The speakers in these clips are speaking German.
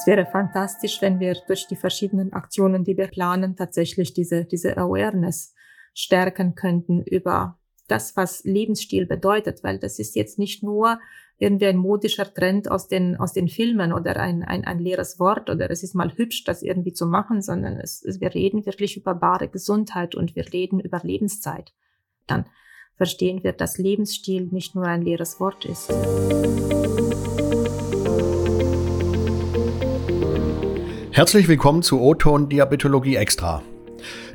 Es wäre fantastisch, wenn wir durch die verschiedenen Aktionen, die wir planen, tatsächlich diese, diese Awareness stärken könnten über das, was Lebensstil bedeutet, weil das ist jetzt nicht nur irgendwie ein modischer Trend aus den, aus den Filmen oder ein, ein, ein leeres Wort oder es ist mal hübsch, das irgendwie zu machen, sondern es, es, wir reden wirklich über bare Gesundheit und wir reden über Lebenszeit. Dann verstehen wir, dass Lebensstil nicht nur ein leeres Wort ist. Herzlich willkommen zu O-Ton Diabetologie Extra.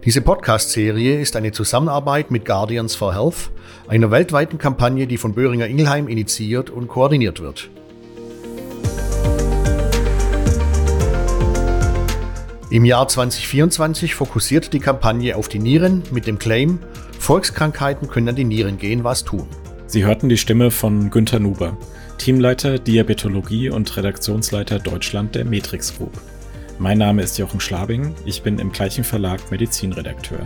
Diese Podcast-Serie ist eine Zusammenarbeit mit Guardians for Health, einer weltweiten Kampagne, die von Böhringer Ingelheim initiiert und koordiniert wird. Im Jahr 2024 fokussiert die Kampagne auf die Nieren mit dem Claim Volkskrankheiten können an die Nieren gehen, was tun. Sie hörten die Stimme von Günter Nuber, Teamleiter Diabetologie und Redaktionsleiter Deutschland der Matrix Group. Mein Name ist Jochen Schlabing, ich bin im gleichen Verlag Medizinredakteur.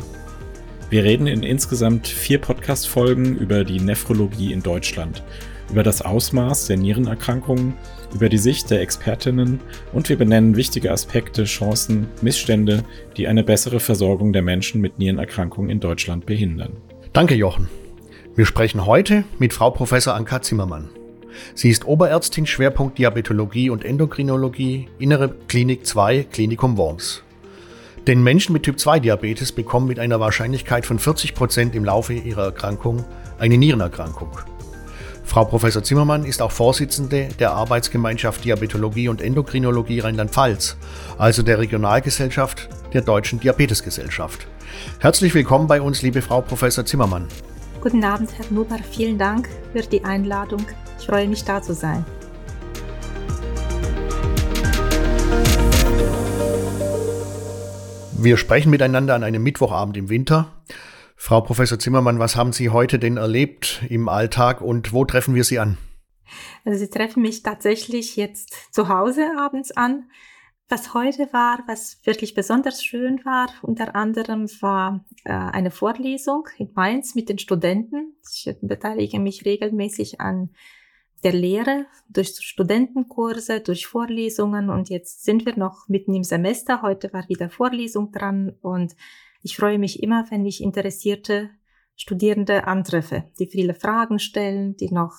Wir reden in insgesamt vier Podcast-Folgen über die Nephrologie in Deutschland, über das Ausmaß der Nierenerkrankungen, über die Sicht der Expertinnen und wir benennen wichtige Aspekte, Chancen, Missstände, die eine bessere Versorgung der Menschen mit Nierenerkrankungen in Deutschland behindern. Danke, Jochen. Wir sprechen heute mit Frau Professor Anka Zimmermann. Sie ist Oberärztin Schwerpunkt Diabetologie und Endokrinologie, Innere Klinik 2, Klinikum Worms. Denn Menschen mit Typ-2-Diabetes bekommen mit einer Wahrscheinlichkeit von 40 Prozent im Laufe ihrer Erkrankung eine Nierenerkrankung. Frau Professor Zimmermann ist auch Vorsitzende der Arbeitsgemeinschaft Diabetologie und Endokrinologie Rheinland-Pfalz, also der Regionalgesellschaft der Deutschen Diabetesgesellschaft. Herzlich willkommen bei uns, liebe Frau Professor Zimmermann. Guten Abend, Herr Nuber. Vielen Dank für die Einladung. Ich freue mich, da zu sein. Wir sprechen miteinander an einem Mittwochabend im Winter. Frau Professor Zimmermann, was haben Sie heute denn erlebt im Alltag und wo treffen wir Sie an? Also Sie treffen mich tatsächlich jetzt zu Hause abends an. Was heute war, was wirklich besonders schön war, unter anderem war äh, eine Vorlesung in Mainz mit den Studenten. Ich beteilige mich regelmäßig an der Lehre durch Studentenkurse, durch Vorlesungen und jetzt sind wir noch mitten im Semester. Heute war wieder Vorlesung dran und ich freue mich immer, wenn ich interessierte Studierende antreffe, die viele Fragen stellen, die noch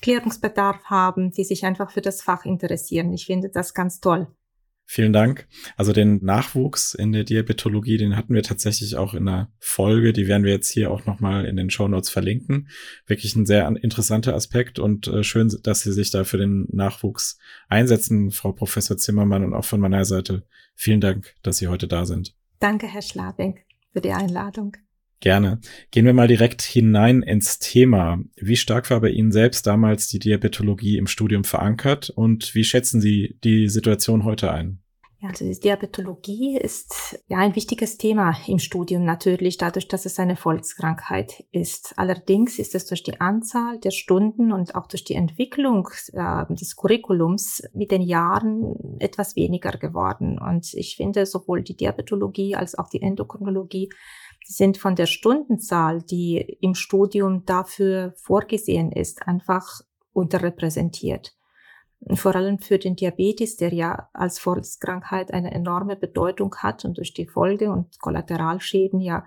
Klärungsbedarf haben, die sich einfach für das Fach interessieren. Ich finde das ganz toll. Vielen Dank. Also den Nachwuchs in der Diabetologie, den hatten wir tatsächlich auch in einer Folge, die werden wir jetzt hier auch nochmal in den Show Notes verlinken. Wirklich ein sehr interessanter Aspekt und äh, schön, dass Sie sich da für den Nachwuchs einsetzen, Frau Professor Zimmermann und auch von meiner Seite vielen Dank, dass Sie heute da sind. Danke, Herr Schlabing, für die Einladung. Gerne. Gehen wir mal direkt hinein ins Thema. Wie stark war bei Ihnen selbst damals die Diabetologie im Studium verankert und wie schätzen Sie die Situation heute ein? Ja, also die Diabetologie ist ja ein wichtiges Thema im Studium natürlich, dadurch, dass es eine Volkskrankheit ist. Allerdings ist es durch die Anzahl der Stunden und auch durch die Entwicklung äh, des Curriculums mit den Jahren etwas weniger geworden. Und ich finde, sowohl die Diabetologie als auch die Endokrinologie sind von der Stundenzahl, die im Studium dafür vorgesehen ist, einfach unterrepräsentiert. Vor allem für den Diabetes, der ja als Volkskrankheit eine enorme Bedeutung hat und durch die Folge und Kollateralschäden ja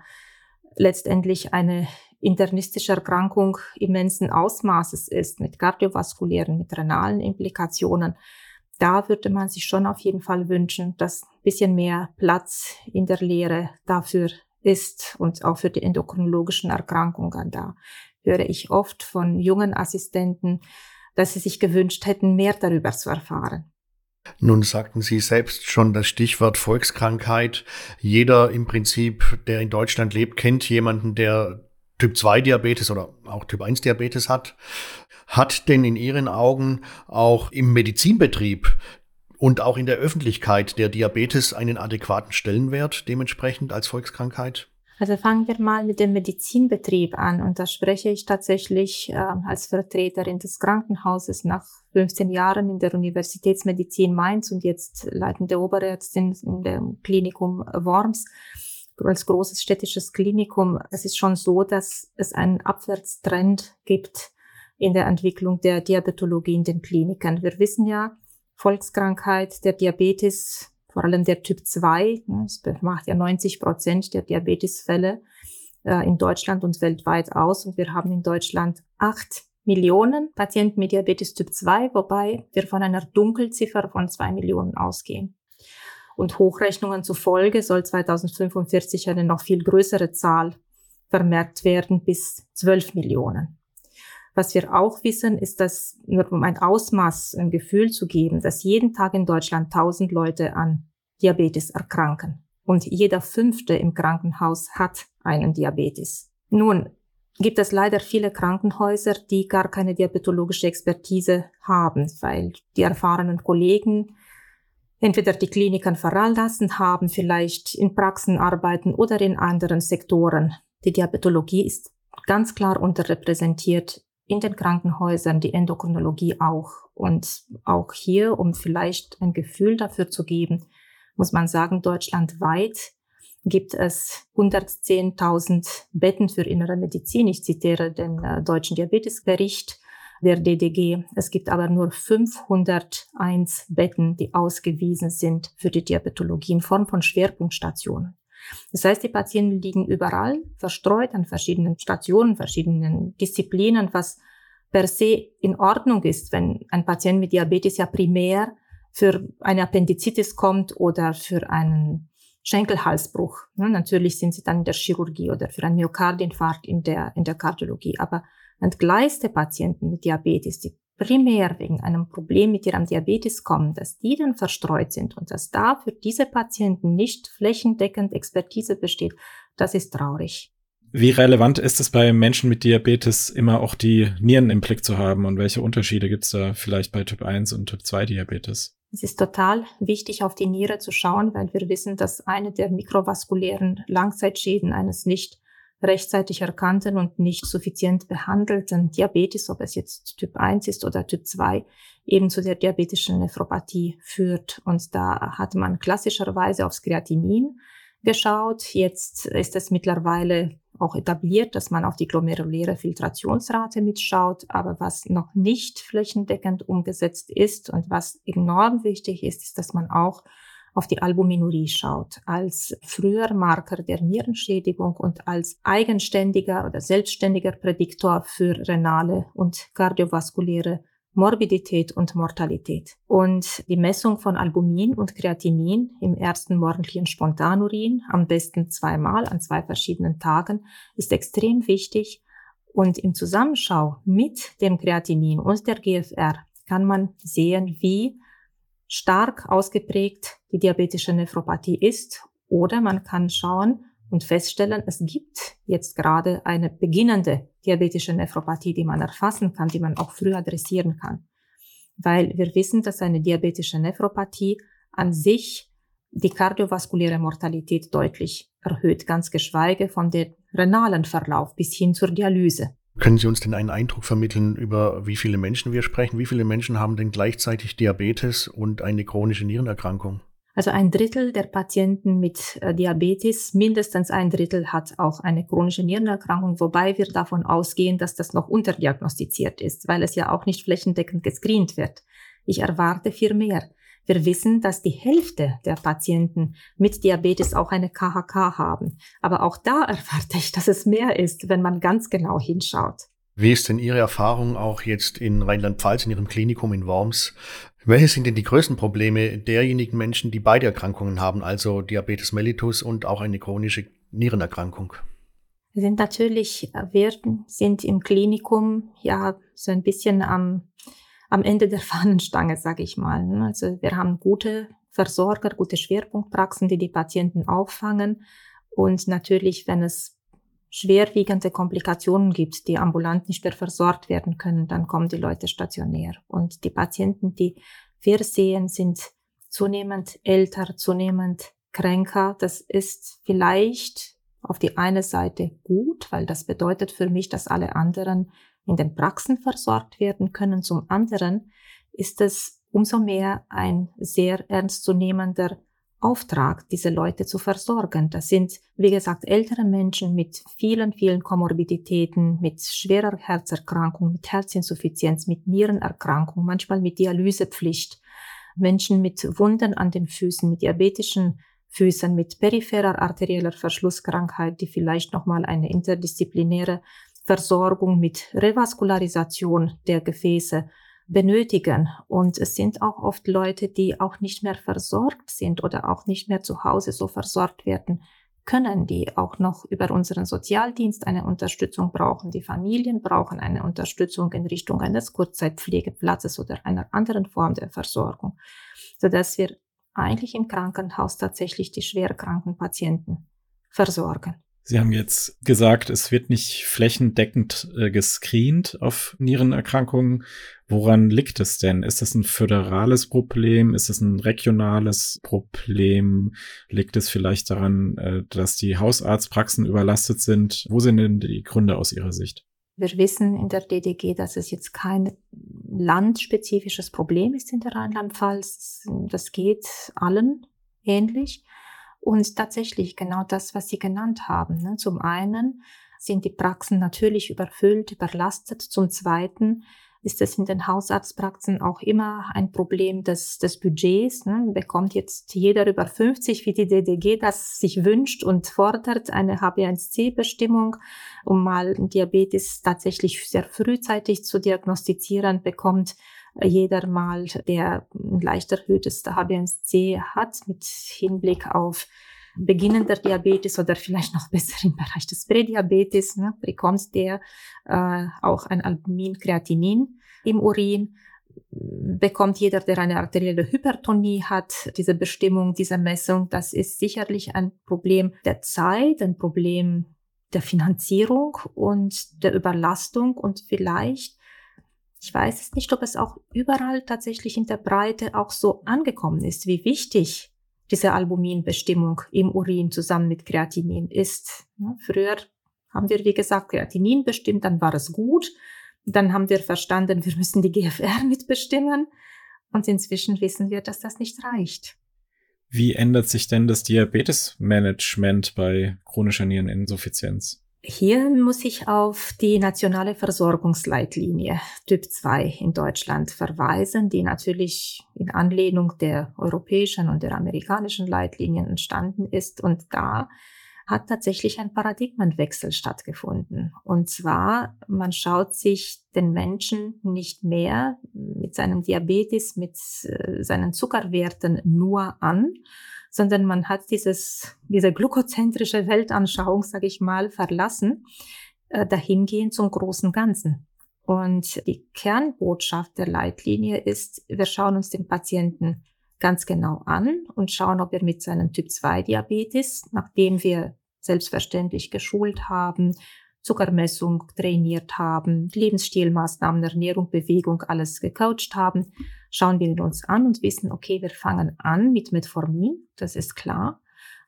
letztendlich eine internistische Erkrankung immensen Ausmaßes ist, mit kardiovaskulären, mit renalen Implikationen. Da würde man sich schon auf jeden Fall wünschen, dass ein bisschen mehr Platz in der Lehre dafür ist und auch für die endokrinologischen Erkrankungen. Da höre ich oft von jungen Assistenten, dass sie sich gewünscht hätten, mehr darüber zu erfahren. Nun sagten Sie selbst schon das Stichwort Volkskrankheit. Jeder im Prinzip, der in Deutschland lebt, kennt jemanden, der Typ 2 Diabetes oder auch Typ 1 Diabetes hat. Hat denn in Ihren Augen auch im Medizinbetrieb und auch in der Öffentlichkeit der Diabetes einen adäquaten Stellenwert dementsprechend als Volkskrankheit? Also fangen wir mal mit dem Medizinbetrieb an und da spreche ich tatsächlich äh, als Vertreterin des Krankenhauses nach 15 Jahren in der Universitätsmedizin Mainz und jetzt leitende Oberärztin in dem Klinikum Worms als großes städtisches Klinikum. Es ist schon so, dass es einen Abwärtstrend gibt in der Entwicklung der Diabetologie in den Kliniken. Wir wissen ja, Volkskrankheit der Diabetes, vor allem der Typ 2. Das macht ja 90 Prozent der Diabetesfälle äh, in Deutschland und weltweit aus. Und wir haben in Deutschland acht Millionen Patienten mit Diabetes Typ 2, wobei wir von einer Dunkelziffer von zwei Millionen ausgehen. Und Hochrechnungen zufolge soll 2045 eine noch viel größere Zahl vermerkt werden bis 12 Millionen. Was wir auch wissen, ist, dass nur um ein Ausmaß, ein Gefühl zu geben, dass jeden Tag in Deutschland 1000 Leute an Diabetes erkranken. Und jeder fünfte im Krankenhaus hat einen Diabetes. Nun, gibt es leider viele Krankenhäuser, die gar keine diabetologische Expertise haben, weil die erfahrenen Kollegen entweder die Kliniken verlassen haben, vielleicht in Praxen arbeiten oder in anderen Sektoren. Die Diabetologie ist ganz klar unterrepräsentiert in den Krankenhäusern, die Endokrinologie auch. Und auch hier, um vielleicht ein Gefühl dafür zu geben, muss man sagen, deutschlandweit gibt es 110.000 Betten für innere Medizin. Ich zitiere den äh, Deutschen Diabetesbericht der DDG. Es gibt aber nur 501 Betten, die ausgewiesen sind für die Diabetologie in Form von Schwerpunktstationen. Das heißt, die Patienten liegen überall verstreut an verschiedenen Stationen, verschiedenen Disziplinen, was per se in Ordnung ist, wenn ein Patient mit Diabetes ja primär für eine Appendizitis kommt oder für einen Schenkelhalsbruch. Ne, natürlich sind sie dann in der Chirurgie oder für einen Myokardinfarkt in der, in der Kardiologie. Aber entgleiste Patienten mit Diabetes, die primär wegen einem Problem mit ihrem Diabetes kommen, dass die dann verstreut sind und dass da für diese Patienten nicht flächendeckend Expertise besteht, das ist traurig. Wie relevant ist es bei Menschen mit Diabetes immer auch die Nieren im Blick zu haben und welche Unterschiede gibt es da vielleicht bei Typ 1 und Typ 2 Diabetes? Es ist total wichtig, auf die Niere zu schauen, weil wir wissen, dass eine der mikrovaskulären Langzeitschäden eines nicht rechtzeitig erkannten und nicht suffizient behandelten Diabetes, ob es jetzt Typ 1 ist oder Typ 2, eben zu der diabetischen Nephropathie führt. Und da hat man klassischerweise aufs Kreatinin geschaut. Jetzt ist es mittlerweile auch etabliert, dass man auf die glomeruläre Filtrationsrate mitschaut. Aber was noch nicht flächendeckend umgesetzt ist und was enorm wichtig ist, ist, dass man auch auf die Albuminurie schaut, als früher Marker der Nierenschädigung und als eigenständiger oder selbstständiger Prädiktor für renale und kardiovaskuläre Morbidität und Mortalität. Und die Messung von Albumin und Kreatinin im ersten morgendlichen Spontanurin, am besten zweimal an zwei verschiedenen Tagen, ist extrem wichtig. Und im Zusammenschau mit dem Kreatinin und der GFR kann man sehen, wie stark ausgeprägt die diabetische Nephropathie ist. Oder man kann schauen und feststellen, es gibt jetzt gerade eine beginnende diabetische Nephropathie, die man erfassen kann, die man auch früh adressieren kann. Weil wir wissen, dass eine diabetische Nephropathie an sich die kardiovaskuläre Mortalität deutlich erhöht, ganz geschweige von dem renalen Verlauf bis hin zur Dialyse. Können Sie uns denn einen Eindruck vermitteln, über wie viele Menschen wir sprechen? Wie viele Menschen haben denn gleichzeitig Diabetes und eine chronische Nierenerkrankung? Also ein Drittel der Patienten mit äh, Diabetes, mindestens ein Drittel hat auch eine chronische Nierenerkrankung, wobei wir davon ausgehen, dass das noch unterdiagnostiziert ist, weil es ja auch nicht flächendeckend gescreent wird. Ich erwarte viel mehr. Wir wissen, dass die Hälfte der Patienten mit Diabetes auch eine KHK haben. Aber auch da erwarte ich, dass es mehr ist, wenn man ganz genau hinschaut. Wie ist denn Ihre Erfahrung auch jetzt in Rheinland-Pfalz, in Ihrem Klinikum in Worms? Welche sind denn die größten Probleme derjenigen Menschen, die beide Erkrankungen haben, also Diabetes mellitus und auch eine chronische Nierenerkrankung? Wir sind natürlich, wir sind im Klinikum ja so ein bisschen am am Ende der Fahnenstange, sage ich mal. Ne? Also wir haben gute Versorger, gute Schwerpunktpraxen, die die Patienten auffangen. Und natürlich, wenn es schwerwiegende Komplikationen gibt, die ambulant nicht mehr versorgt werden können, dann kommen die Leute stationär. Und die Patienten, die wir sehen, sind zunehmend älter, zunehmend kränker. Das ist vielleicht auf die eine Seite gut, weil das bedeutet für mich, dass alle anderen in den Praxen versorgt werden können. Zum anderen ist es umso mehr ein sehr ernstzunehmender Auftrag, diese Leute zu versorgen. Das sind, wie gesagt, ältere Menschen mit vielen, vielen Komorbiditäten, mit schwerer Herzerkrankung, mit Herzinsuffizienz, mit Nierenerkrankung, manchmal mit Dialysepflicht. Menschen mit Wunden an den Füßen, mit diabetischen Füßen, mit peripherer arterieller Verschlusskrankheit, die vielleicht nochmal eine interdisziplinäre Versorgung mit Revaskularisation der Gefäße benötigen. Und es sind auch oft Leute, die auch nicht mehr versorgt sind oder auch nicht mehr zu Hause so versorgt werden können, die auch noch über unseren Sozialdienst eine Unterstützung brauchen. Die Familien brauchen eine Unterstützung in Richtung eines Kurzzeitpflegeplatzes oder einer anderen Form der Versorgung, sodass wir eigentlich im Krankenhaus tatsächlich die schwerkranken Patienten versorgen. Sie haben jetzt gesagt, es wird nicht flächendeckend äh, gescreent auf Nierenerkrankungen. Woran liegt es denn? Ist das ein föderales Problem? Ist es ein regionales Problem? Liegt es vielleicht daran, äh, dass die Hausarztpraxen überlastet sind? Wo sind denn die Gründe aus Ihrer Sicht? Wir wissen in der DDG, dass es jetzt kein landspezifisches Problem ist in der Rheinland-Pfalz. Das geht allen ähnlich. Und tatsächlich genau das, was Sie genannt haben. Ne? Zum einen sind die Praxen natürlich überfüllt, überlastet. Zum zweiten ist es in den Hausarztpraxen auch immer ein Problem des, des Budgets. Ne? Bekommt jetzt jeder über 50, wie die DDG das sich wünscht und fordert, eine HB1C-Bestimmung, um mal Diabetes tatsächlich sehr frühzeitig zu diagnostizieren, bekommt jeder mal, der ein leicht erhöhtes HbA1c hat, mit Hinblick auf beginnender Diabetes oder vielleicht noch besser im Bereich des Prädiabetes, ne, bekommt der äh, auch ein Albumin-Kreatinin im Urin. Bekommt jeder, der eine arterielle Hypertonie hat, diese Bestimmung, diese Messung, das ist sicherlich ein Problem der Zeit, ein Problem der Finanzierung und der Überlastung und vielleicht ich weiß es nicht, ob es auch überall tatsächlich in der Breite auch so angekommen ist, wie wichtig diese Albuminbestimmung im Urin zusammen mit Kreatinin ist. Früher haben wir, wie gesagt, Kreatinin bestimmt, dann war es gut. Dann haben wir verstanden, wir müssen die GFR mitbestimmen. Und inzwischen wissen wir, dass das nicht reicht. Wie ändert sich denn das Diabetesmanagement bei chronischer Niereninsuffizienz? Hier muss ich auf die nationale Versorgungsleitlinie Typ 2 in Deutschland verweisen, die natürlich in Anlehnung der europäischen und der amerikanischen Leitlinien entstanden ist. Und da hat tatsächlich ein Paradigmenwechsel stattgefunden. Und zwar, man schaut sich den Menschen nicht mehr mit seinem Diabetes, mit äh, seinen Zuckerwerten nur an, sondern man hat dieses, diese glukozentrische Weltanschauung, sage ich mal, verlassen, äh, dahingehend zum großen Ganzen. Und die Kernbotschaft der Leitlinie ist, wir schauen uns den Patienten ganz genau an und schauen, ob er mit seinem Typ 2 Diabetes, nachdem wir selbstverständlich geschult haben, Zuckermessung trainiert haben, Lebensstilmaßnahmen, Ernährung, Bewegung, alles gecoacht haben, schauen wir uns an und wissen, okay, wir fangen an mit Metformin, das ist klar.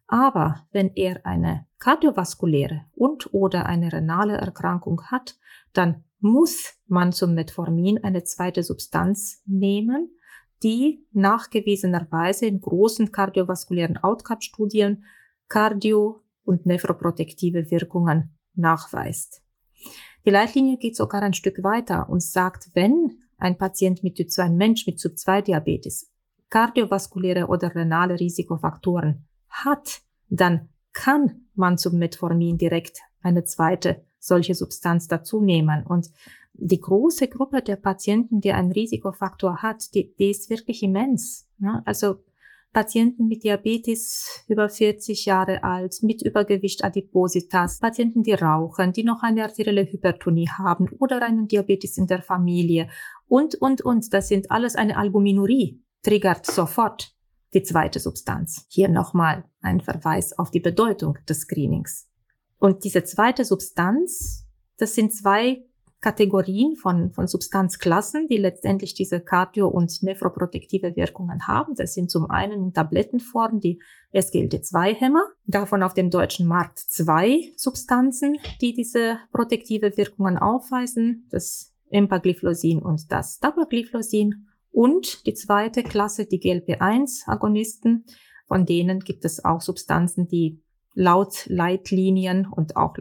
Aber wenn er eine kardiovaskuläre und oder eine renale Erkrankung hat, dann muss man zum Metformin eine zweite Substanz nehmen, die nachgewiesenerweise in großen kardiovaskulären Outcome-Studien Cardio- und nephroprotektive Wirkungen nachweist. Die Leitlinie geht sogar ein Stück weiter und sagt, wenn ein Patient mit Typ 2, ein Mensch mit Typ 2 Diabetes kardiovaskuläre oder renale Risikofaktoren hat, dann kann man zum Metformin direkt eine zweite solche Substanz dazu nehmen. Und die große Gruppe der Patienten, die einen Risikofaktor hat, die, die ist wirklich immens. Ja? Also Patienten mit Diabetes über 40 Jahre alt, mit Übergewicht Adipositas, Patienten, die rauchen, die noch eine arterielle Hypertonie haben oder einen Diabetes in der Familie und, und, und. Das sind alles eine Albuminurie, triggert sofort die zweite Substanz. Hier nochmal ein Verweis auf die Bedeutung des Screenings. Und diese zweite Substanz, das sind zwei Kategorien von, von Substanzklassen, die letztendlich diese kardio- und nephroprotektive Wirkungen haben. Das sind zum einen in Tablettenform die SGLT2-Hämmer, davon auf dem deutschen Markt zwei Substanzen, die diese protektive Wirkungen aufweisen, das Empagliflosin und das Dapagliflosin. Und die zweite Klasse, die GLP-1-Agonisten, von denen gibt es auch Substanzen, die laut Leitlinien und auch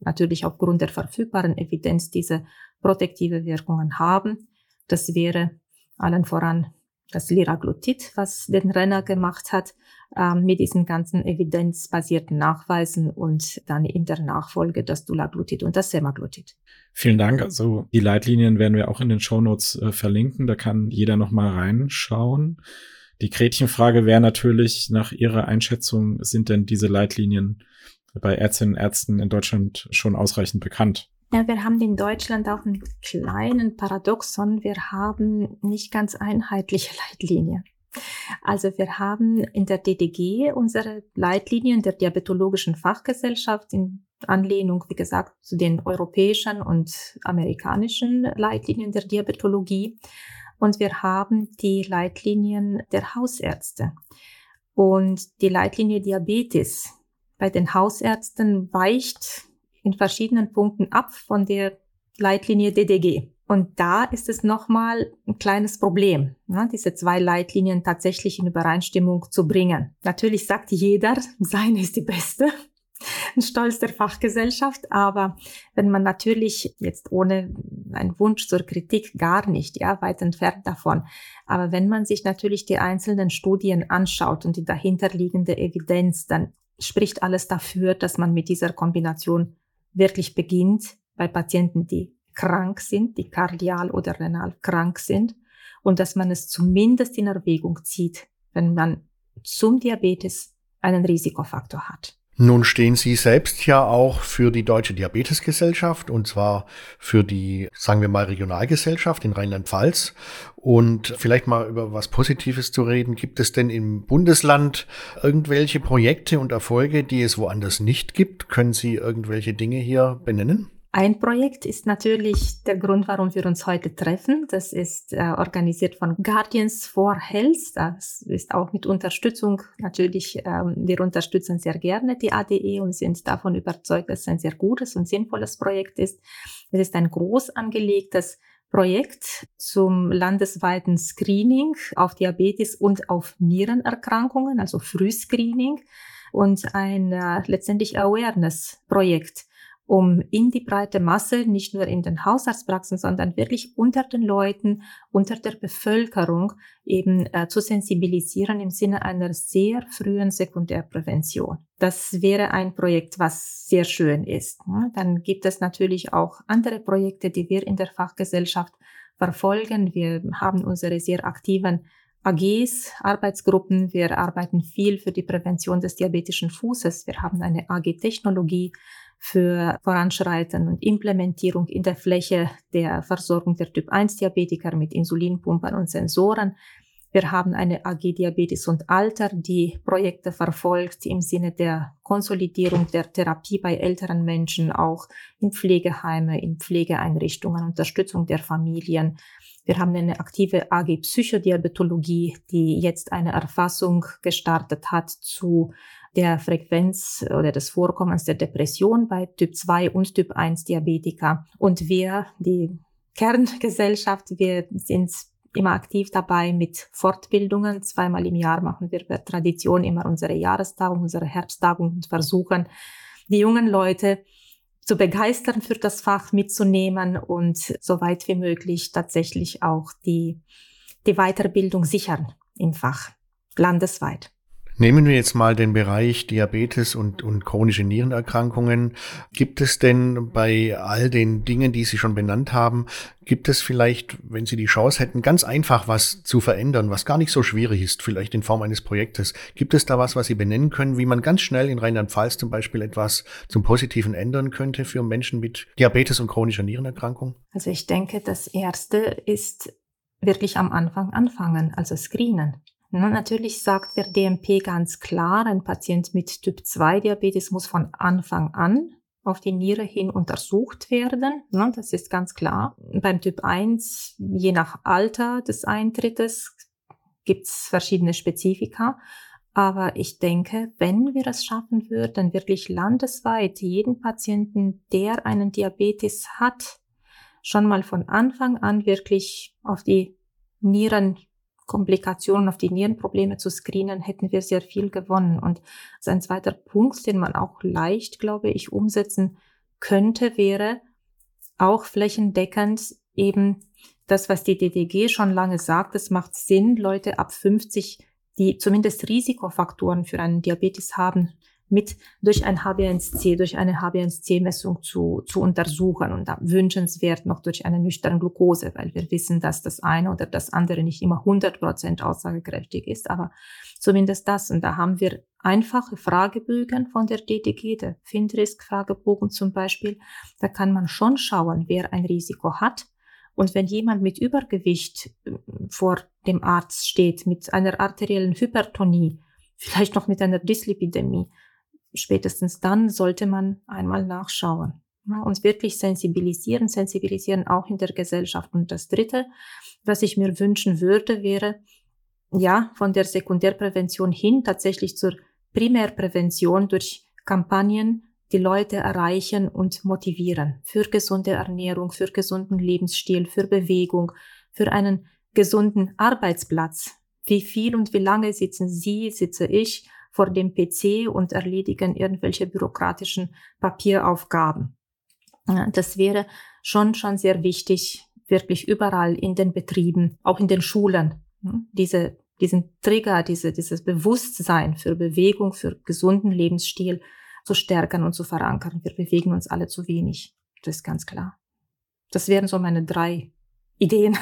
natürlich aufgrund der verfügbaren Evidenz diese protektive Wirkungen haben. Das wäre allen voran das Liraglutid, was den Renner gemacht hat, ähm, mit diesen ganzen evidenzbasierten Nachweisen und dann in der Nachfolge das Dulaglutid und das Semaglutid. Vielen Dank. Also die Leitlinien werden wir auch in den Shownotes äh, verlinken. Da kann jeder noch mal reinschauen. Die Gretchenfrage wäre natürlich nach Ihrer Einschätzung, sind denn diese Leitlinien bei Ärztinnen und Ärzten in Deutschland schon ausreichend bekannt? Ja, wir haben in Deutschland auch einen kleinen Paradoxon. Wir haben nicht ganz einheitliche Leitlinien. Also wir haben in der DDG unsere Leitlinien der Diabetologischen Fachgesellschaft in Anlehnung, wie gesagt, zu den europäischen und amerikanischen Leitlinien der Diabetologie. Und wir haben die Leitlinien der Hausärzte. Und die Leitlinie Diabetes bei den Hausärzten weicht in verschiedenen Punkten ab von der Leitlinie DDG. Und da ist es nochmal ein kleines Problem, ne, diese zwei Leitlinien tatsächlich in Übereinstimmung zu bringen. Natürlich sagt jeder, seine ist die beste. Ein Stolz der Fachgesellschaft, aber wenn man natürlich jetzt ohne einen Wunsch zur Kritik gar nicht, ja, weit entfernt davon. Aber wenn man sich natürlich die einzelnen Studien anschaut und die dahinterliegende Evidenz, dann spricht alles dafür, dass man mit dieser Kombination wirklich beginnt bei Patienten, die krank sind, die kardial oder renal krank sind und dass man es zumindest in Erwägung zieht, wenn man zum Diabetes einen Risikofaktor hat. Nun stehen Sie selbst ja auch für die Deutsche Diabetesgesellschaft und zwar für die, sagen wir mal, Regionalgesellschaft in Rheinland-Pfalz. Und vielleicht mal über was Positives zu reden. Gibt es denn im Bundesland irgendwelche Projekte und Erfolge, die es woanders nicht gibt? Können Sie irgendwelche Dinge hier benennen? Ein Projekt ist natürlich der Grund, warum wir uns heute treffen. Das ist äh, organisiert von Guardians for Health. Das ist auch mit Unterstützung. Natürlich, ähm, wir unterstützen sehr gerne die ADE und sind davon überzeugt, dass es ein sehr gutes und sinnvolles Projekt ist. Es ist ein groß angelegtes Projekt zum landesweiten Screening auf Diabetes und auf Nierenerkrankungen, also Frühscreening und ein äh, letztendlich Awareness-Projekt um in die breite Masse, nicht nur in den Hausarztpraxen, sondern wirklich unter den Leuten, unter der Bevölkerung eben äh, zu sensibilisieren im Sinne einer sehr frühen Sekundärprävention. Das wäre ein Projekt, was sehr schön ist. Dann gibt es natürlich auch andere Projekte, die wir in der Fachgesellschaft verfolgen. Wir haben unsere sehr aktiven AGs, Arbeitsgruppen. Wir arbeiten viel für die Prävention des diabetischen Fußes. Wir haben eine AG-Technologie für Voranschreiten und Implementierung in der Fläche der Versorgung der Typ-1-Diabetiker mit Insulinpumpern und Sensoren. Wir haben eine AG Diabetes und Alter, die Projekte verfolgt im Sinne der Konsolidierung der Therapie bei älteren Menschen, auch in Pflegeheime, in Pflegeeinrichtungen, Unterstützung der Familien. Wir haben eine aktive AG Psychodiabetologie, die jetzt eine Erfassung gestartet hat zu der Frequenz oder des Vorkommens der Depression bei Typ 2 und Typ 1 Diabetiker. Und wir, die Kerngesellschaft, wir sind immer aktiv dabei mit Fortbildungen. Zweimal im Jahr machen wir per Tradition immer unsere Jahrestagung, unsere Herbsttagung und versuchen, die jungen Leute zu begeistern für das Fach mitzunehmen und so weit wie möglich tatsächlich auch die, die Weiterbildung sichern im Fach landesweit. Nehmen wir jetzt mal den Bereich Diabetes und, und chronische Nierenerkrankungen. Gibt es denn bei all den Dingen, die Sie schon benannt haben, gibt es vielleicht, wenn Sie die Chance hätten, ganz einfach was zu verändern, was gar nicht so schwierig ist, vielleicht in Form eines Projektes? Gibt es da was, was Sie benennen können, wie man ganz schnell in Rheinland-Pfalz zum Beispiel etwas zum Positiven ändern könnte für Menschen mit Diabetes und chronischer Nierenerkrankung? Also ich denke, das Erste ist wirklich am Anfang anfangen, also screenen. Natürlich sagt der DMP ganz klar, ein Patient mit Typ 2 Diabetes muss von Anfang an auf die Niere hin untersucht werden. Das ist ganz klar. Beim Typ 1, je nach Alter des Eintrittes, gibt es verschiedene Spezifika. Aber ich denke, wenn wir es schaffen würden, wirklich landesweit jeden Patienten, der einen Diabetes hat, schon mal von Anfang an wirklich auf die Nieren Komplikationen, auf die Nierenprobleme zu screenen, hätten wir sehr viel gewonnen. Und ein zweiter Punkt, den man auch leicht, glaube ich, umsetzen könnte, wäre auch flächendeckend eben das, was die DDG schon lange sagt, es macht Sinn, Leute ab 50, die zumindest Risikofaktoren für einen Diabetes haben, mit durch ein HbA1c, durch eine HbA1c-Messung zu, zu untersuchen und wünschenswert noch durch eine nüchterne Glucose, weil wir wissen, dass das eine oder das andere nicht immer 100 Prozent aussagekräftig ist, aber zumindest das. Und da haben wir einfache Fragebögen von der DDG, der FINDRISK-Fragebogen zum Beispiel. Da kann man schon schauen, wer ein Risiko hat. Und wenn jemand mit Übergewicht äh, vor dem Arzt steht, mit einer arteriellen Hypertonie, vielleicht noch mit einer Dyslipidämie, spätestens dann sollte man einmal nachschauen ja, und wirklich sensibilisieren, sensibilisieren auch in der Gesellschaft. Und das Dritte, was ich mir wünschen würde, wäre, ja, von der Sekundärprävention hin tatsächlich zur Primärprävention durch Kampagnen, die Leute erreichen und motivieren für gesunde Ernährung, für gesunden Lebensstil, für Bewegung, für einen gesunden Arbeitsplatz. Wie viel und wie lange sitzen Sie, sitze ich vor dem PC und erledigen irgendwelche bürokratischen Papieraufgaben. Das wäre schon, schon sehr wichtig, wirklich überall in den Betrieben, auch in den Schulen, diese, diesen Trigger, diese, dieses Bewusstsein für Bewegung, für gesunden Lebensstil zu stärken und zu verankern. Wir bewegen uns alle zu wenig. Das ist ganz klar. Das wären so meine drei Ideen.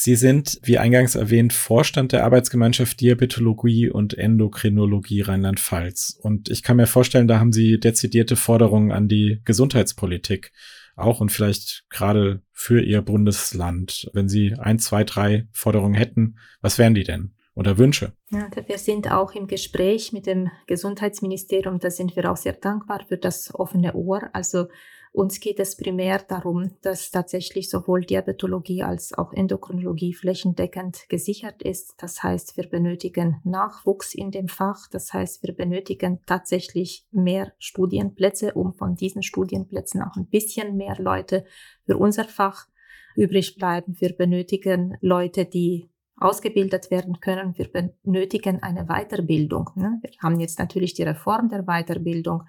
Sie sind, wie eingangs erwähnt, Vorstand der Arbeitsgemeinschaft Diabetologie und Endokrinologie Rheinland-Pfalz. Und ich kann mir vorstellen, da haben Sie dezidierte Forderungen an die Gesundheitspolitik auch und vielleicht gerade für Ihr Bundesland. Wenn Sie ein, zwei, drei Forderungen hätten, was wären die denn? Oder Wünsche? Ja, wir sind auch im Gespräch mit dem Gesundheitsministerium. Da sind wir auch sehr dankbar für das offene Ohr. Also uns geht es primär darum, dass tatsächlich sowohl Diabetologie als auch Endokrinologie flächendeckend gesichert ist. Das heißt, wir benötigen Nachwuchs in dem Fach. Das heißt, wir benötigen tatsächlich mehr Studienplätze, um von diesen Studienplätzen auch ein bisschen mehr Leute für unser Fach übrig bleiben. Wir benötigen Leute, die ausgebildet werden können. Wir benötigen eine Weiterbildung. Ne? Wir haben jetzt natürlich die Reform der Weiterbildung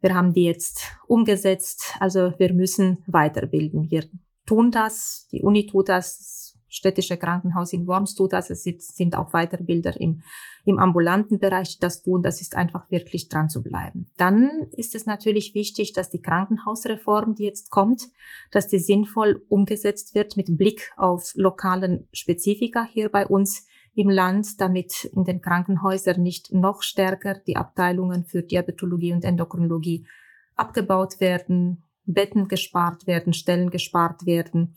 wir haben die jetzt umgesetzt. Also wir müssen weiterbilden. Wir tun das. Die Uni tut das. Das städtische Krankenhaus in Worms tut das. Es sind auch Weiterbilder im, im ambulanten Bereich, die das tun. Das ist einfach wirklich dran zu bleiben. Dann ist es natürlich wichtig, dass die Krankenhausreform, die jetzt kommt, dass die sinnvoll umgesetzt wird mit Blick auf lokalen Spezifika hier bei uns im Land, damit in den Krankenhäusern nicht noch stärker die Abteilungen für Diabetologie und Endokrinologie abgebaut werden, Betten gespart werden, Stellen gespart werden.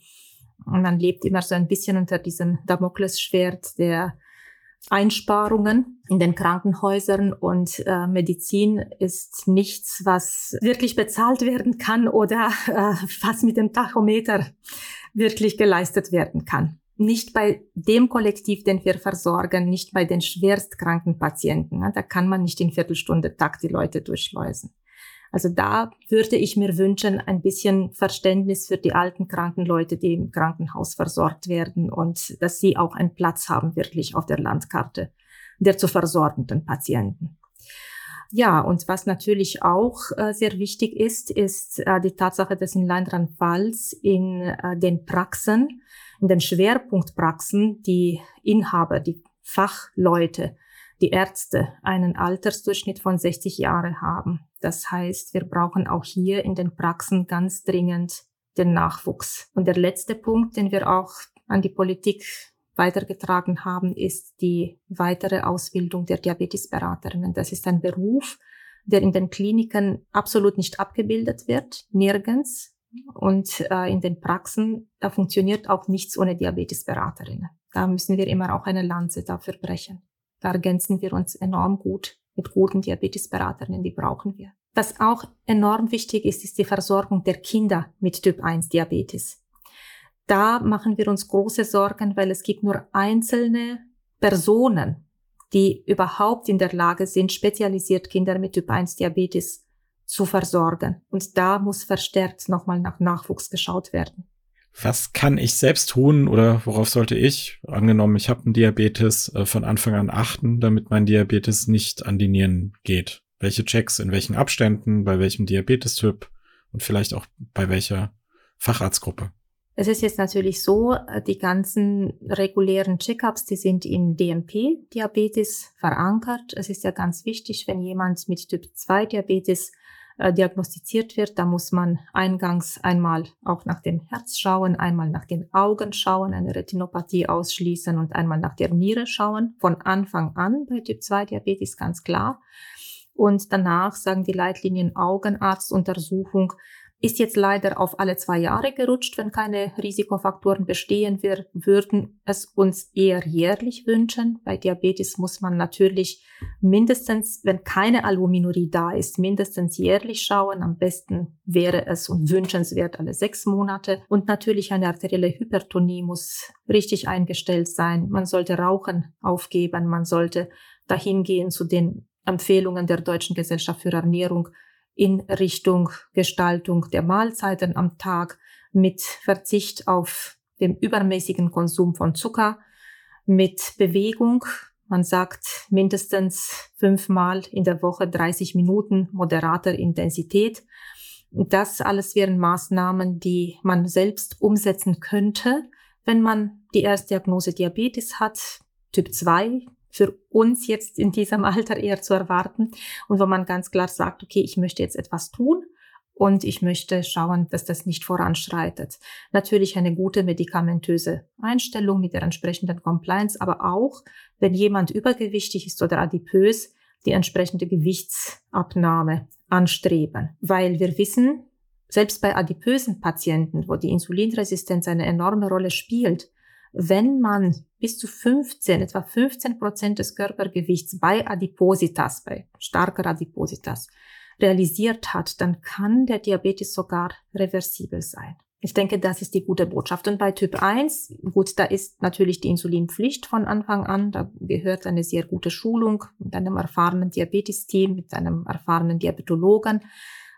Und man lebt immer so ein bisschen unter diesem Damoklesschwert der Einsparungen in den Krankenhäusern und äh, Medizin ist nichts, was wirklich bezahlt werden kann oder äh, was mit dem Tachometer wirklich geleistet werden kann nicht bei dem Kollektiv, den wir versorgen, nicht bei den schwerstkranken Patienten. Ne? Da kann man nicht in Viertelstunde Takt die Leute durchschleusen. Also da würde ich mir wünschen, ein bisschen Verständnis für die alten kranken Leute, die im Krankenhaus versorgt werden und dass sie auch einen Platz haben wirklich auf der Landkarte der zu versorgenden Patienten. Ja, und was natürlich auch äh, sehr wichtig ist, ist äh, die Tatsache, dass in Rheinland-Pfalz in äh, den Praxen in den Schwerpunktpraxen die Inhaber, die Fachleute, die Ärzte einen Altersdurchschnitt von 60 Jahre haben. Das heißt, wir brauchen auch hier in den Praxen ganz dringend den Nachwuchs. Und der letzte Punkt, den wir auch an die Politik weitergetragen haben, ist die weitere Ausbildung der Diabetesberaterinnen. Das ist ein Beruf, der in den Kliniken absolut nicht abgebildet wird, nirgends. Und äh, in den Praxen, da funktioniert auch nichts ohne Diabetesberaterinnen. Da müssen wir immer auch eine Lanze dafür brechen. Da ergänzen wir uns enorm gut mit guten Diabetesberaterinnen, die brauchen wir. Was auch enorm wichtig ist, ist die Versorgung der Kinder mit Typ 1 Diabetes. Da machen wir uns große Sorgen, weil es gibt nur einzelne Personen, die überhaupt in der Lage sind, spezialisiert Kinder mit Typ 1 Diabetes zu versorgen. Und da muss verstärkt nochmal nach Nachwuchs geschaut werden. Was kann ich selbst tun oder worauf sollte ich, angenommen, ich habe einen Diabetes, äh, von Anfang an achten, damit mein Diabetes nicht an die Nieren geht? Welche Checks, in welchen Abständen, bei welchem Diabetestyp und vielleicht auch bei welcher Facharztgruppe? Es ist jetzt natürlich so, äh, die ganzen regulären Checkups, die sind in DMP-Diabetes verankert. Es ist ja ganz wichtig, wenn jemand mit Typ-2-Diabetes äh, diagnostiziert wird, da muss man eingangs einmal auch nach dem Herz schauen, einmal nach den Augen schauen, eine Retinopathie ausschließen und einmal nach der Niere schauen. Von Anfang an bei Typ-2-Diabetes ganz klar. Und danach sagen die Leitlinien Augenarztuntersuchung, ist jetzt leider auf alle zwei Jahre gerutscht, wenn keine Risikofaktoren bestehen. Wir würden es uns eher jährlich wünschen. Bei Diabetes muss man natürlich mindestens, wenn keine Albuminurie da ist, mindestens jährlich schauen. Am besten wäre es und wünschenswert alle sechs Monate. Und natürlich eine arterielle Hypertonie muss richtig eingestellt sein. Man sollte Rauchen aufgeben. Man sollte dahin gehen zu den Empfehlungen der Deutschen Gesellschaft für Ernährung in Richtung Gestaltung der Mahlzeiten am Tag mit Verzicht auf dem übermäßigen Konsum von Zucker, mit Bewegung. Man sagt mindestens fünfmal in der Woche 30 Minuten moderater Intensität. Das alles wären Maßnahmen, die man selbst umsetzen könnte, wenn man die Erstdiagnose Diabetes hat, Typ 2, für uns jetzt in diesem Alter eher zu erwarten und wo man ganz klar sagt, okay, ich möchte jetzt etwas tun und ich möchte schauen, dass das nicht voranschreitet. Natürlich eine gute medikamentöse Einstellung mit der entsprechenden Compliance, aber auch, wenn jemand übergewichtig ist oder adipös, die entsprechende Gewichtsabnahme anstreben, weil wir wissen, selbst bei adipösen Patienten, wo die Insulinresistenz eine enorme Rolle spielt, wenn man bis zu 15, etwa 15 Prozent des Körpergewichts bei Adipositas, bei starker Adipositas realisiert hat, dann kann der Diabetes sogar reversibel sein. Ich denke, das ist die gute Botschaft. Und bei Typ 1, gut, da ist natürlich die Insulinpflicht von Anfang an. Da gehört eine sehr gute Schulung mit einem erfahrenen Diabetesteam, mit einem erfahrenen Diabetologen.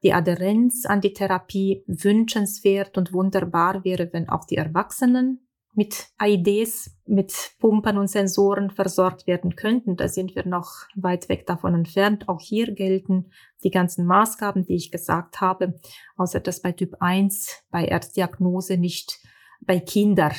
Die Adherenz an die Therapie wünschenswert und wunderbar wäre, wenn auch die Erwachsenen mit IDs, mit Pumpen und Sensoren versorgt werden könnten. Da sind wir noch weit weg davon entfernt. Auch hier gelten die ganzen Maßgaben, die ich gesagt habe, außer dass bei Typ 1 bei Erstdiagnose nicht bei Kindern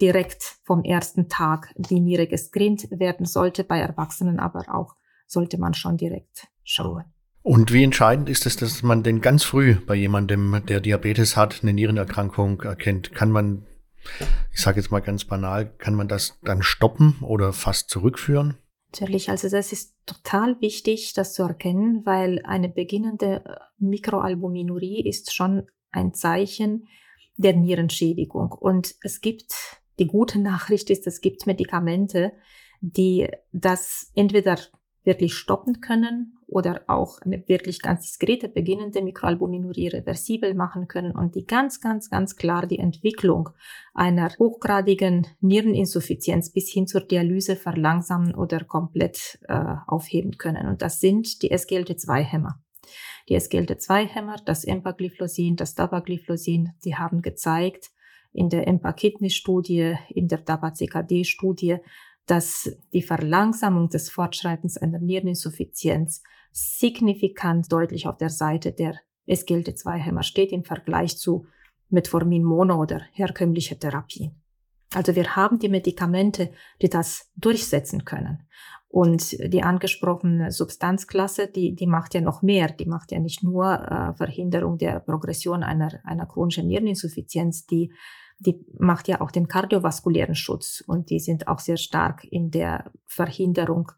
direkt vom ersten Tag die Niere gescreent werden sollte, bei Erwachsenen aber auch sollte man schon direkt schauen. Und wie entscheidend ist es, dass man denn ganz früh bei jemandem, der Diabetes hat, eine Nierenerkrankung erkennt? Kann man ich sage jetzt mal ganz banal, kann man das dann stoppen oder fast zurückführen? Natürlich, also das ist total wichtig, das zu erkennen, weil eine beginnende äh, Mikroalbuminurie ist schon ein Zeichen der Nierenschädigung. Und es gibt, die gute Nachricht ist, es gibt Medikamente, die das entweder wirklich stoppen können oder auch eine wirklich ganz diskrete beginnende Mikroalbuminurie reversibel machen können und die ganz, ganz, ganz klar die Entwicklung einer hochgradigen Niereninsuffizienz bis hin zur Dialyse verlangsamen oder komplett äh, aufheben können. Und das sind die SGLT2-Hämmer. Die SGLT2-Hämmer, das Empagliflosin, das Dapagliflosin, die haben gezeigt, in der EMPA-Kidney-Studie, in der DAPA-CKD-Studie, dass die Verlangsamung des Fortschreitens einer Niereninsuffizienz signifikant deutlich auf der Seite der SGLT2-Hämmer steht im Vergleich zu Metformin Mono oder herkömmliche Therapie. Also wir haben die Medikamente, die das durchsetzen können. Und die angesprochene Substanzklasse, die, die macht ja noch mehr. Die macht ja nicht nur äh, Verhinderung der Progression einer, einer chronischen Niereninsuffizienz, die die macht ja auch den kardiovaskulären Schutz und die sind auch sehr stark in der Verhinderung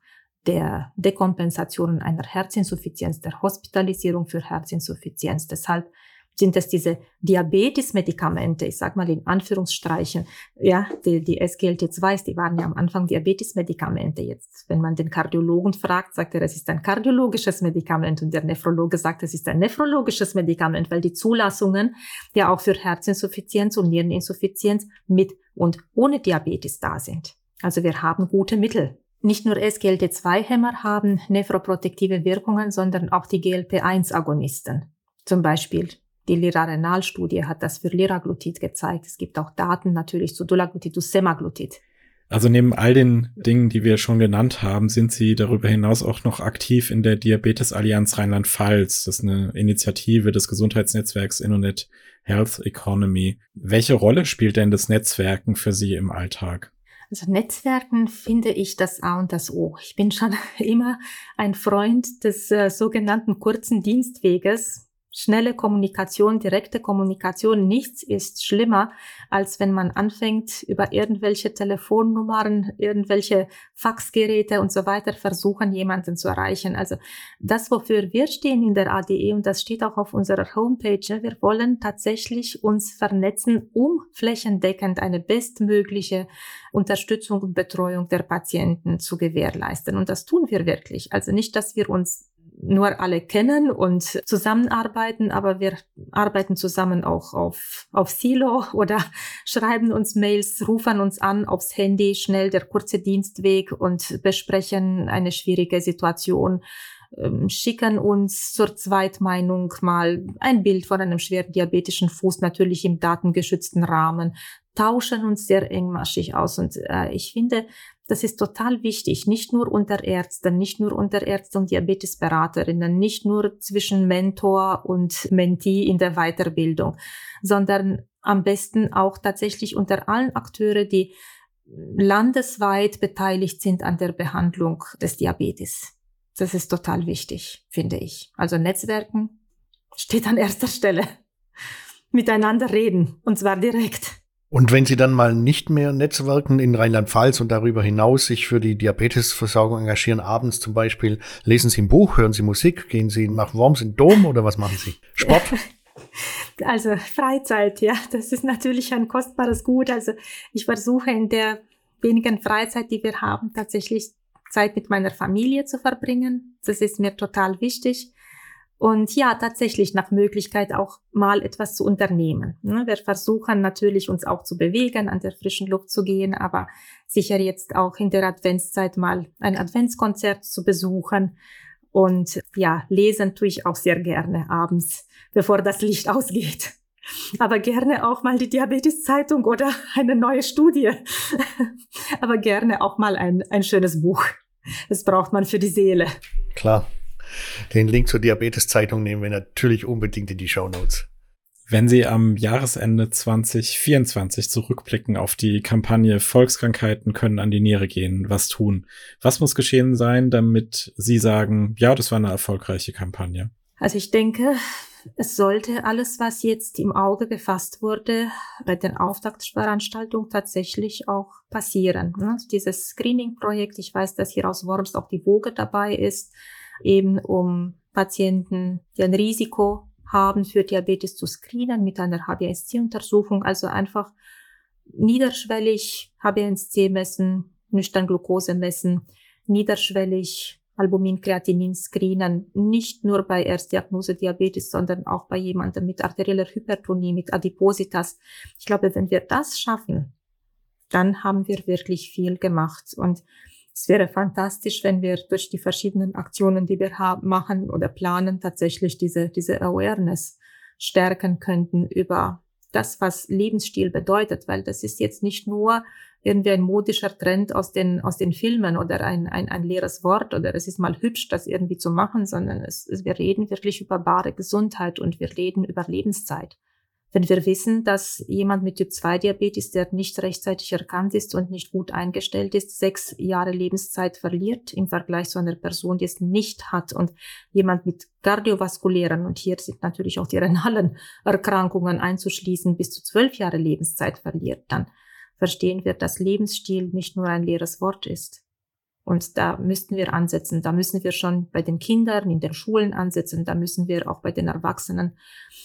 der Dekompensationen einer Herzinsuffizienz, der Hospitalisierung für Herzinsuffizienz. Deshalb sind es diese Diabetes-Medikamente, ich sag mal in Anführungsstreichen, ja, die, die SGLT2s, die waren ja am Anfang Diabetes-Medikamente. Jetzt, wenn man den Kardiologen fragt, sagt er, es ist ein kardiologisches Medikament und der Nephrologe sagt, es ist ein nephrologisches Medikament, weil die Zulassungen ja auch für Herzinsuffizienz und Niereninsuffizienz mit und ohne Diabetes da sind. Also wir haben gute Mittel. Nicht nur SGLT2-Hämmer haben nephroprotektive Wirkungen, sondern auch die GLP-1-Agonisten. Zum Beispiel die Lirarenal-Studie hat das für Liraglutid gezeigt. Es gibt auch Daten natürlich zu Dulaglutid, zu Semaglutid. Also neben all den Dingen, die wir schon genannt haben, sind Sie darüber hinaus auch noch aktiv in der Diabetes-Allianz Rheinland-Pfalz. Das ist eine Initiative des Gesundheitsnetzwerks Innonet Health Economy. Welche Rolle spielt denn das Netzwerken für Sie im Alltag? Also Netzwerken finde ich das A und das O. Ich bin schon immer ein Freund des äh, sogenannten kurzen Dienstweges schnelle Kommunikation, direkte Kommunikation, nichts ist schlimmer, als wenn man anfängt, über irgendwelche Telefonnummern, irgendwelche Faxgeräte und so weiter versuchen, jemanden zu erreichen. Also das, wofür wir stehen in der ADE, und das steht auch auf unserer Homepage, wir wollen tatsächlich uns vernetzen, um flächendeckend eine bestmögliche Unterstützung und Betreuung der Patienten zu gewährleisten. Und das tun wir wirklich. Also nicht, dass wir uns nur alle kennen und zusammenarbeiten, aber wir arbeiten zusammen auch auf, auf Silo oder schreiben uns Mails, rufen uns an aufs Handy, schnell der kurze Dienstweg und besprechen eine schwierige Situation ähm, schicken uns zur Zweitmeinung mal ein Bild von einem schweren diabetischen Fuß, natürlich im datengeschützten Rahmen, tauschen uns sehr engmaschig aus. Und äh, ich finde, das ist total wichtig, nicht nur unter Ärzten, nicht nur unter Ärzten und Diabetesberaterinnen, nicht nur zwischen Mentor und Mentee in der Weiterbildung, sondern am besten auch tatsächlich unter allen Akteure, die landesweit beteiligt sind an der Behandlung des Diabetes. Das ist total wichtig, finde ich. Also Netzwerken steht an erster Stelle. Miteinander reden, und zwar direkt. Und wenn Sie dann mal nicht mehr netzwerken in Rheinland-Pfalz und darüber hinaus sich für die Diabetesversorgung engagieren, abends zum Beispiel, lesen Sie ein Buch, hören Sie Musik, gehen Sie nach Worms in Dom oder was machen Sie? Sport? Also Freizeit, ja, das ist natürlich ein kostbares Gut. Also ich versuche in der wenigen Freizeit, die wir haben, tatsächlich Zeit mit meiner Familie zu verbringen. Das ist mir total wichtig. Und ja, tatsächlich nach Möglichkeit auch mal etwas zu unternehmen. Ne, wir versuchen natürlich uns auch zu bewegen, an der frischen Luft zu gehen, aber sicher jetzt auch in der Adventszeit mal ein Adventskonzert zu besuchen. Und ja, lesen tue ich auch sehr gerne abends, bevor das Licht ausgeht. Aber gerne auch mal die Diabetes-Zeitung oder eine neue Studie. aber gerne auch mal ein, ein schönes Buch. Das braucht man für die Seele. Klar. Den Link zur Diabetes-Zeitung nehmen wir natürlich unbedingt in die Show Notes. Wenn Sie am Jahresende 2024 zurückblicken auf die Kampagne Volkskrankheiten können an die Niere gehen, was tun? Was muss geschehen sein, damit Sie sagen, ja, das war eine erfolgreiche Kampagne? Also ich denke, es sollte alles, was jetzt im Auge gefasst wurde, bei den Auftaktveranstaltungen tatsächlich auch passieren. Also dieses Screening-Projekt, ich weiß, dass hier aus Worms auch die Woge dabei ist, eben um Patienten, die ein Risiko haben, für Diabetes zu screenen mit einer HbA1c-Untersuchung. Also einfach niederschwellig HbA1c messen, nüchtern Glucose messen, niederschwellig Albumin, Kreatinin screenen, nicht nur bei Erstdiagnose Diabetes, sondern auch bei jemandem mit arterieller Hypertonie, mit Adipositas. Ich glaube, wenn wir das schaffen, dann haben wir wirklich viel gemacht. Und es wäre fantastisch, wenn wir durch die verschiedenen Aktionen, die wir haben, machen oder planen, tatsächlich diese, diese Awareness stärken könnten über das, was Lebensstil bedeutet, weil das ist jetzt nicht nur irgendwie ein modischer Trend aus den, aus den Filmen oder ein, ein, ein leeres Wort oder es ist mal hübsch, das irgendwie zu machen, sondern es, es, wir reden wirklich über bare Gesundheit und wir reden über Lebenszeit. Wenn wir wissen, dass jemand mit Typ-2-Diabetes, der nicht rechtzeitig erkannt ist und nicht gut eingestellt ist, sechs Jahre Lebenszeit verliert im Vergleich zu einer Person, die es nicht hat und jemand mit kardiovaskulären, und hier sind natürlich auch die renalen Erkrankungen einzuschließen, bis zu zwölf Jahre Lebenszeit verliert, dann verstehen wir, dass Lebensstil nicht nur ein leeres Wort ist. Und da müssten wir ansetzen. Da müssen wir schon bei den Kindern in den Schulen ansetzen. Da müssen wir auch bei den Erwachsenen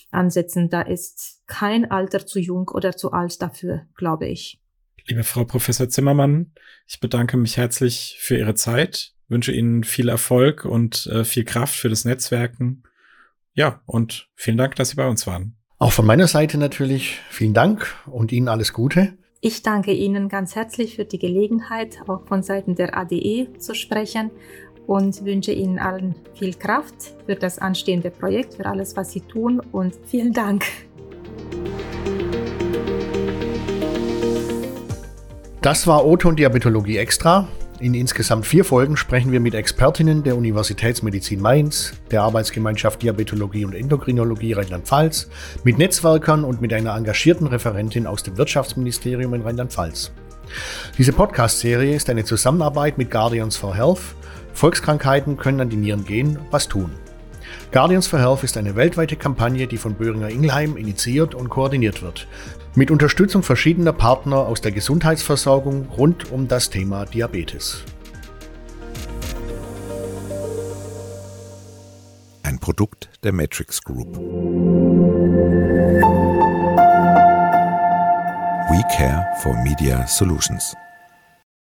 ansetzen. Da ist kein Alter zu jung oder zu alt dafür, glaube ich. Liebe Frau Professor Zimmermann, ich bedanke mich herzlich für Ihre Zeit, wünsche Ihnen viel Erfolg und äh, viel Kraft für das Netzwerken. Ja, und vielen Dank, dass Sie bei uns waren. Auch von meiner Seite natürlich vielen Dank und Ihnen alles Gute. Ich danke Ihnen ganz herzlich für die Gelegenheit, auch von Seiten der ADE zu sprechen und wünsche Ihnen allen viel Kraft für das anstehende Projekt, für alles, was Sie tun und vielen Dank. Das war Oton Diabetologie Extra. In insgesamt vier Folgen sprechen wir mit Expertinnen der Universitätsmedizin Mainz, der Arbeitsgemeinschaft Diabetologie und Endokrinologie Rheinland-Pfalz, mit Netzwerkern und mit einer engagierten Referentin aus dem Wirtschaftsministerium in Rheinland-Pfalz. Diese Podcast-Serie ist eine Zusammenarbeit mit Guardians for Health. Volkskrankheiten können an die Nieren gehen, was tun. Guardians for Health ist eine weltweite Kampagne, die von Böhringer Ingelheim initiiert und koordiniert wird. Mit Unterstützung verschiedener Partner aus der Gesundheitsversorgung rund um das Thema Diabetes. Ein Produkt der Matrix Group. We Care for Media Solutions.